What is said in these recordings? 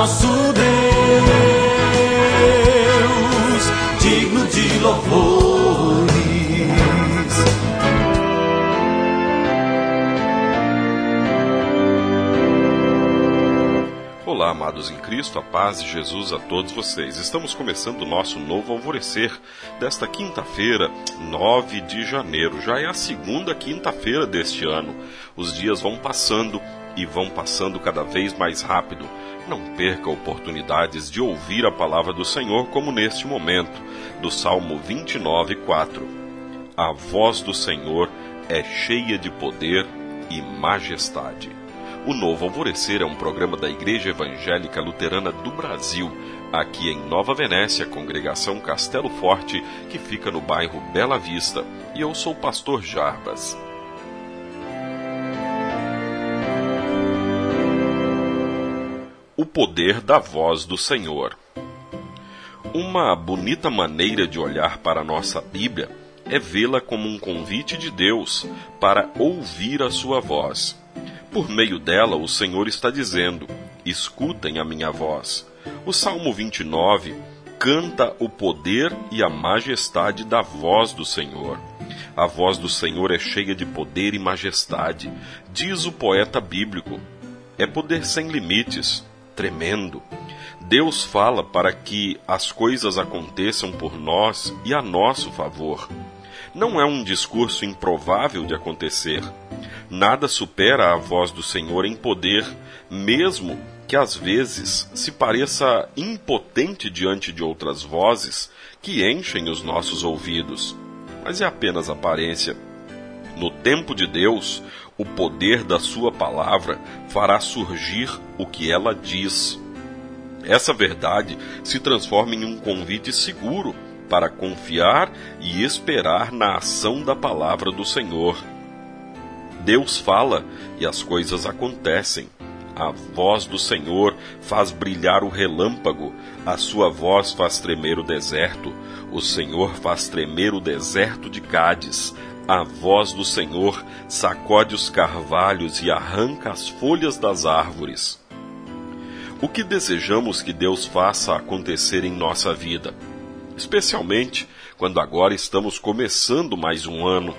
nosso Deus, digno de louvores. Olá, amados em Cristo, a paz de Jesus a todos vocês. Estamos começando o nosso novo alvorecer desta quinta-feira, 9 de janeiro. Já é a segunda quinta-feira deste ano. Os dias vão passando e vão passando cada vez mais rápido. Não perca oportunidades de ouvir a palavra do Senhor, como neste momento, do Salmo 29, 4. A voz do Senhor é cheia de poder e majestade. O Novo Alvorecer é um programa da Igreja Evangélica Luterana do Brasil, aqui em Nova Venécia, congregação Castelo Forte, que fica no bairro Bela Vista, e eu sou o pastor Jarbas. O poder da voz do Senhor. Uma bonita maneira de olhar para a nossa Bíblia é vê-la como um convite de Deus para ouvir a sua voz. Por meio dela, o Senhor está dizendo: Escutem a minha voz. O Salmo 29 canta o poder e a majestade da voz do Senhor. A voz do Senhor é cheia de poder e majestade, diz o poeta bíblico. É poder sem limites, tremendo. Deus fala para que as coisas aconteçam por nós e a nosso favor. Não é um discurso improvável de acontecer. Nada supera a voz do Senhor em poder, mesmo que às vezes se pareça impotente diante de outras vozes que enchem os nossos ouvidos. Mas é apenas aparência. No tempo de Deus, o poder da Sua palavra fará surgir o que ela diz. Essa verdade se transforma em um convite seguro para confiar e esperar na ação da palavra do Senhor. Deus fala e as coisas acontecem. A voz do Senhor faz brilhar o relâmpago, a sua voz faz tremer o deserto. O Senhor faz tremer o deserto de Cádiz, a voz do Senhor sacode os carvalhos e arranca as folhas das árvores. O que desejamos que Deus faça acontecer em nossa vida? Especialmente quando agora estamos começando mais um ano.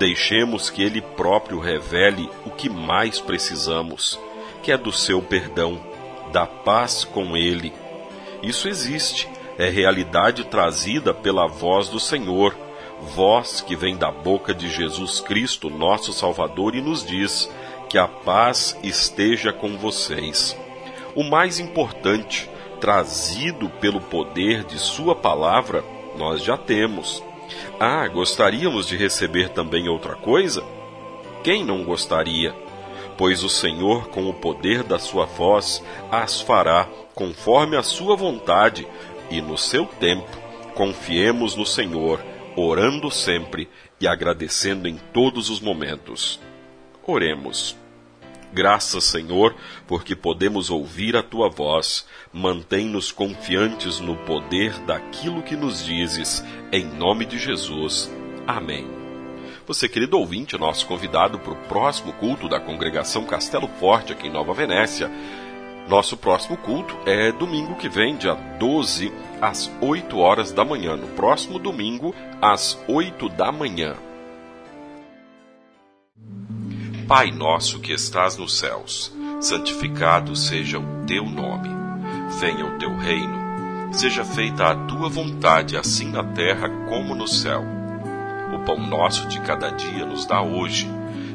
Deixemos que Ele próprio revele o que mais precisamos, que é do seu perdão, da paz com Ele. Isso existe, é realidade trazida pela voz do Senhor voz que vem da boca de Jesus Cristo, nosso Salvador, e nos diz que a paz esteja com vocês. O mais importante, trazido pelo poder de Sua palavra, nós já temos. Ah, gostaríamos de receber também outra coisa? Quem não gostaria? Pois o Senhor, com o poder da Sua voz, as fará conforme a Sua vontade, e no seu tempo. Confiemos no Senhor orando sempre e agradecendo em todos os momentos. Oremos. Graças, Senhor, porque podemos ouvir a tua voz. Mantém-nos confiantes no poder daquilo que nos dizes. Em nome de Jesus. Amém. Você, querido ouvinte, nosso convidado para o próximo culto da congregação Castelo Forte, aqui em Nova Venécia. Nosso próximo culto é domingo que vem, dia 12, às 8 horas da manhã. No próximo domingo, às 8 da manhã. Pai nosso que estás nos céus, santificado seja o teu nome. Venha o teu reino. Seja feita a tua vontade, assim na terra como no céu. O pão nosso de cada dia nos dá hoje